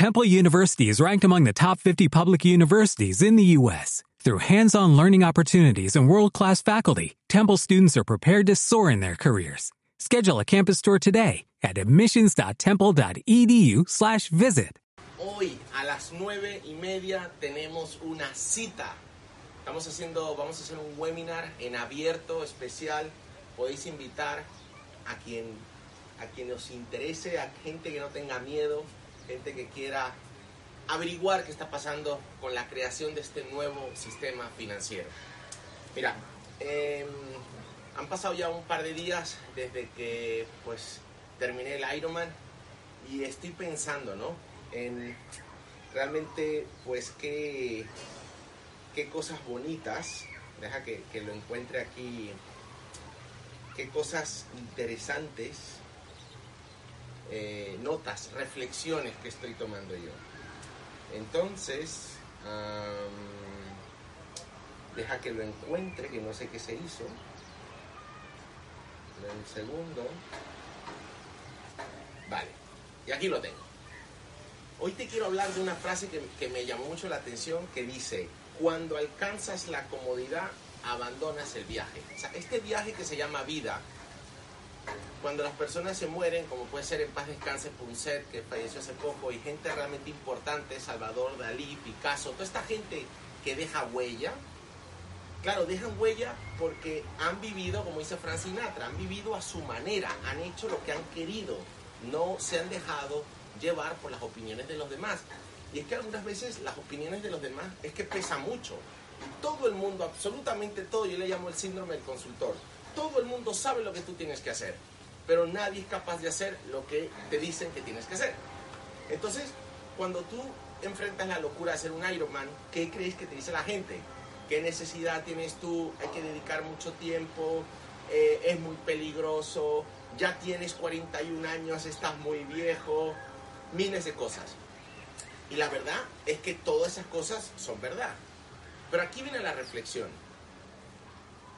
Temple University is ranked among the top 50 public universities in the U.S. Through hands-on learning opportunities and world-class faculty, Temple students are prepared to soar in their careers. Schedule a campus tour today at admissions.temple.edu/visit. Hoy a las nueve y media tenemos una cita. Estamos haciendo, vamos a hacer un webinar en abierto especial. Podéis invitar a quien, a quien os interese, a gente que no tenga miedo, gente que quiera averiguar qué está pasando con la creación de este nuevo sistema financiero. Mira, eh, han pasado ya un par de días desde que pues terminé el Ironman y estoy pensando, ¿no? En realmente pues qué, qué cosas bonitas, deja que, que lo encuentre aquí, qué cosas interesantes, eh, notas, reflexiones que estoy tomando yo. Entonces, am, deja que lo encuentre, que no sé qué se hizo. Un segundo. Vale, y aquí lo tengo. Hoy te quiero hablar de una frase que, que me llamó mucho la atención que dice, cuando alcanzas la comodidad, abandonas el viaje. O sea, este viaje que se llama vida, cuando las personas se mueren, como puede ser en paz descanse Punset, que falleció hace poco, y gente realmente importante, Salvador Dalí, Picasso, toda esta gente que deja huella, claro, dejan huella porque han vivido, como dice Frank Sinatra, han vivido a su manera, han hecho lo que han querido, no se han dejado llevar por las opiniones de los demás. Y es que algunas veces las opiniones de los demás es que pesa mucho. Todo el mundo, absolutamente todo, yo le llamo el síndrome del consultor, todo el mundo sabe lo que tú tienes que hacer, pero nadie es capaz de hacer lo que te dicen que tienes que hacer. Entonces, cuando tú enfrentas la locura de ser un Ironman, ¿qué crees que te dice la gente? ¿Qué necesidad tienes tú? Hay que dedicar mucho tiempo, eh, es muy peligroso, ya tienes 41 años, estás muy viejo, miles de cosas. Y la verdad es que todas esas cosas son verdad. Pero aquí viene la reflexión.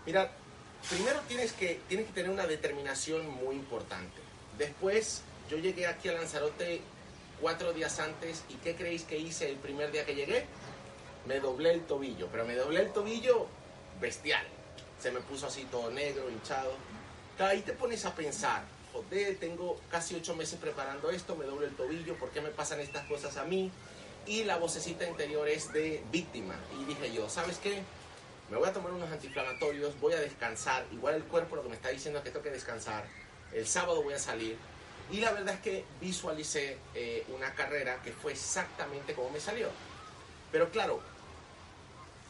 Mira, primero tienes que, tienes que tener una determinación muy importante. Después, yo llegué aquí a Lanzarote cuatro días antes y ¿qué creéis que hice el primer día que llegué? Me doblé el tobillo, pero me doblé el tobillo bestial. Se me puso así todo negro, hinchado. Ahí te pones a pensar, joder, tengo casi ocho meses preparando esto, me doblo el tobillo, ¿por qué me pasan estas cosas a mí? Y la vocecita interior es de víctima. Y dije yo, ¿sabes qué? Me voy a tomar unos antiinflamatorios, voy a descansar. Igual el cuerpo lo que me está diciendo es que tengo que descansar. El sábado voy a salir. Y la verdad es que visualicé eh, una carrera que fue exactamente como me salió. Pero claro,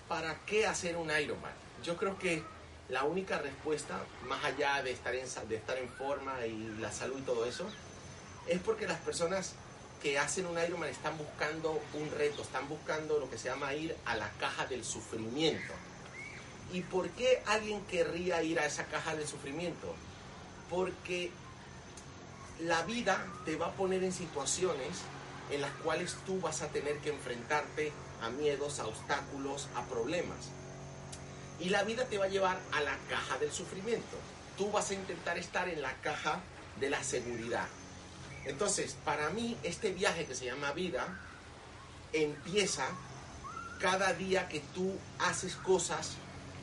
¿para qué hacer un Ironman? Yo creo que la única respuesta, más allá de estar en, de estar en forma y la salud y todo eso, es porque las personas que hacen un Ironman están buscando un reto, están buscando lo que se llama ir a la caja del sufrimiento. ¿Y por qué alguien querría ir a esa caja del sufrimiento? Porque la vida te va a poner en situaciones en las cuales tú vas a tener que enfrentarte a miedos, a obstáculos, a problemas. Y la vida te va a llevar a la caja del sufrimiento. Tú vas a intentar estar en la caja de la seguridad. Entonces, para mí, este viaje que se llama vida empieza cada día que tú haces cosas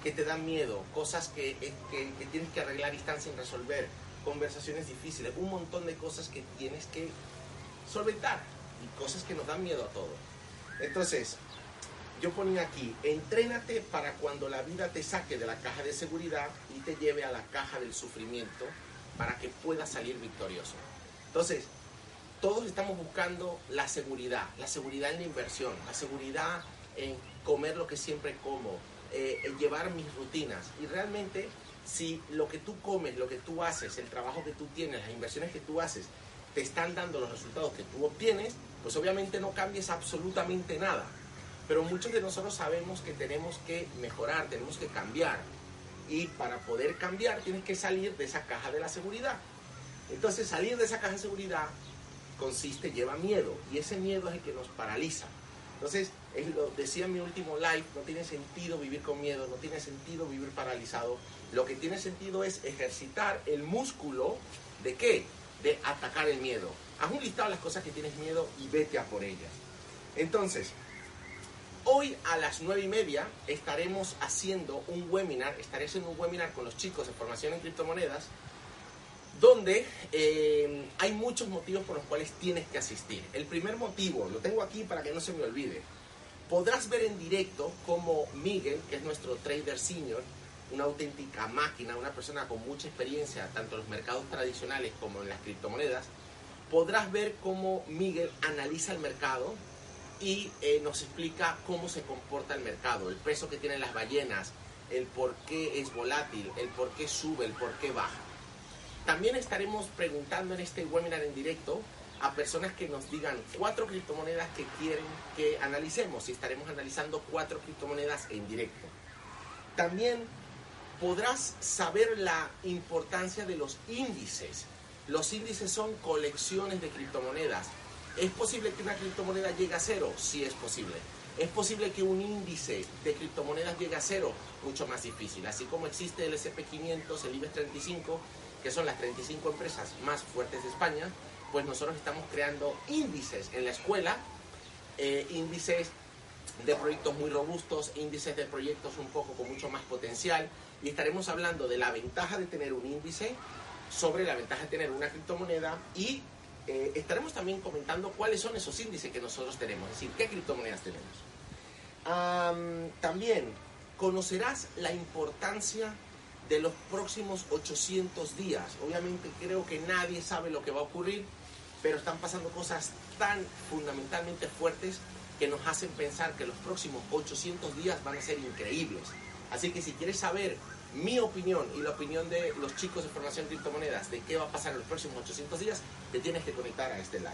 que te dan miedo, cosas que, eh, que- que tienes que arreglar y están sin resolver, conversaciones difíciles, un montón de cosas que tienes que solventar y cosas que nos dan miedo a todos. Entonces, yo ponía aquí, entrénate para cuando la vida te saque de la caja de seguridad y te lleve a la caja del sufrimiento para que puedas salir victorioso. Entonces, todos estamos buscando la seguridad, la seguridad en la inversión, la seguridad en comer lo que siempre como, eh, llevar mis rutinas. Y realmente, si lo que tú comes, lo que tú haces, el trabajo que tú tienes, las inversiones que tú haces, te están dando los resultados que tú obtienes, pues obviamente no cambies absolutamente nada. Pero muchos de nosotros sabemos que tenemos que mejorar, tenemos que cambiar. Y para poder cambiar tienes que salir de esa caja de la seguridad. Entonces salir de esa caja de seguridad consiste, lleva miedo. Y ese miedo es el que nos paraliza. Entonces, es lo decía en mi último live, no tiene sentido vivir con miedo, no tiene sentido vivir paralizado. Lo que tiene sentido es ejercitar el músculo de qué? De atacar el miedo. Haz un listado de las cosas que tienes miedo y vete a por ellas. Entonces, hoy a las nueve y media estaremos haciendo un webinar, estaré haciendo un webinar con los chicos de formación en criptomonedas, donde eh, hay muchos motivos por los cuales tienes que asistir. El primer motivo, lo tengo aquí para que no se me olvide, podrás ver en directo cómo Miguel, que es nuestro trader senior, una auténtica máquina, una persona con mucha experiencia tanto en los mercados tradicionales como en las criptomonedas, podrás ver cómo Miguel analiza el mercado y eh, nos explica cómo se comporta el mercado, el peso que tienen las ballenas, el por qué es volátil, el por qué sube, el por qué baja. También estaremos preguntando en este webinar en directo a personas que nos digan cuatro criptomonedas que quieren que analicemos y estaremos analizando cuatro criptomonedas en directo. También podrás saber la importancia de los índices. Los índices son colecciones de criptomonedas. ¿Es posible que una criptomoneda llegue a cero? Sí es posible. ¿Es posible que un índice de criptomonedas llegue a cero? Mucho más difícil. Así como existe el SP500, el IBEX 35, que son las 35 empresas más fuertes de España, pues nosotros estamos creando índices en la escuela, eh, índices de proyectos muy robustos, índices de proyectos un poco con mucho más potencial, y estaremos hablando de la ventaja de tener un índice sobre la ventaja de tener una criptomoneda y eh, estaremos también comentando cuáles son esos índices que nosotros tenemos, es decir, qué criptomonedas tenemos. también conocerás la importancia de los próximos 800 días. Obviamente creo que nadie sabe lo que va a ocurrir, pero están pasando cosas tan fundamentalmente fuertes que nos hacen pensar que los próximos 800 días van a ser increíbles. Así que si quieres saber mi opinión y la opinión de los chicos de formación de criptomonedas de qué va a pasar en los próximos 800 días, te tienes que conectar a este live.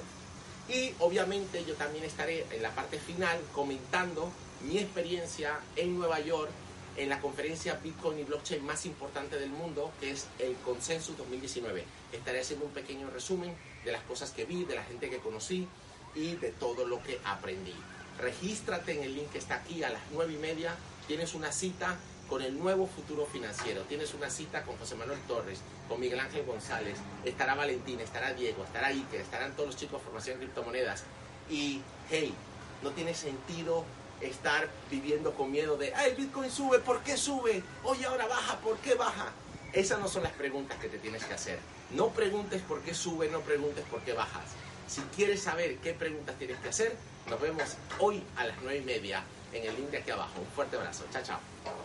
Y obviamente yo también estaré en la parte final comentando mi experiencia en Nueva York en la conferencia Bitcoin y Blockchain más importante del mundo, que es el Consensus 2019. Estaré haciendo un pequeño resumen de las cosas que vi, de la gente que conocí y de todo lo que aprendí. Regístrate en el link que está aquí a las 9 y media. Tienes una cita con el nuevo futuro financiero. Tienes una cita con José Manuel Torres, con Miguel Ángel González. Estará Valentín, estará Diego, estará Iker, estarán todos los chicos de formación de criptomonedas. Y hey, no tiene sentido estar viviendo con miedo de, ah, el Bitcoin sube, ¿por qué sube? Oye, ahora baja, ¿por qué baja? Esas no son las preguntas que te tienes que hacer. No preguntes por qué sube, no preguntes por qué bajas. Si quieres saber qué preguntas tienes que hacer, nos vemos hoy a las nueve y media en el link de aquí abajo. Un fuerte abrazo. Chao, chao.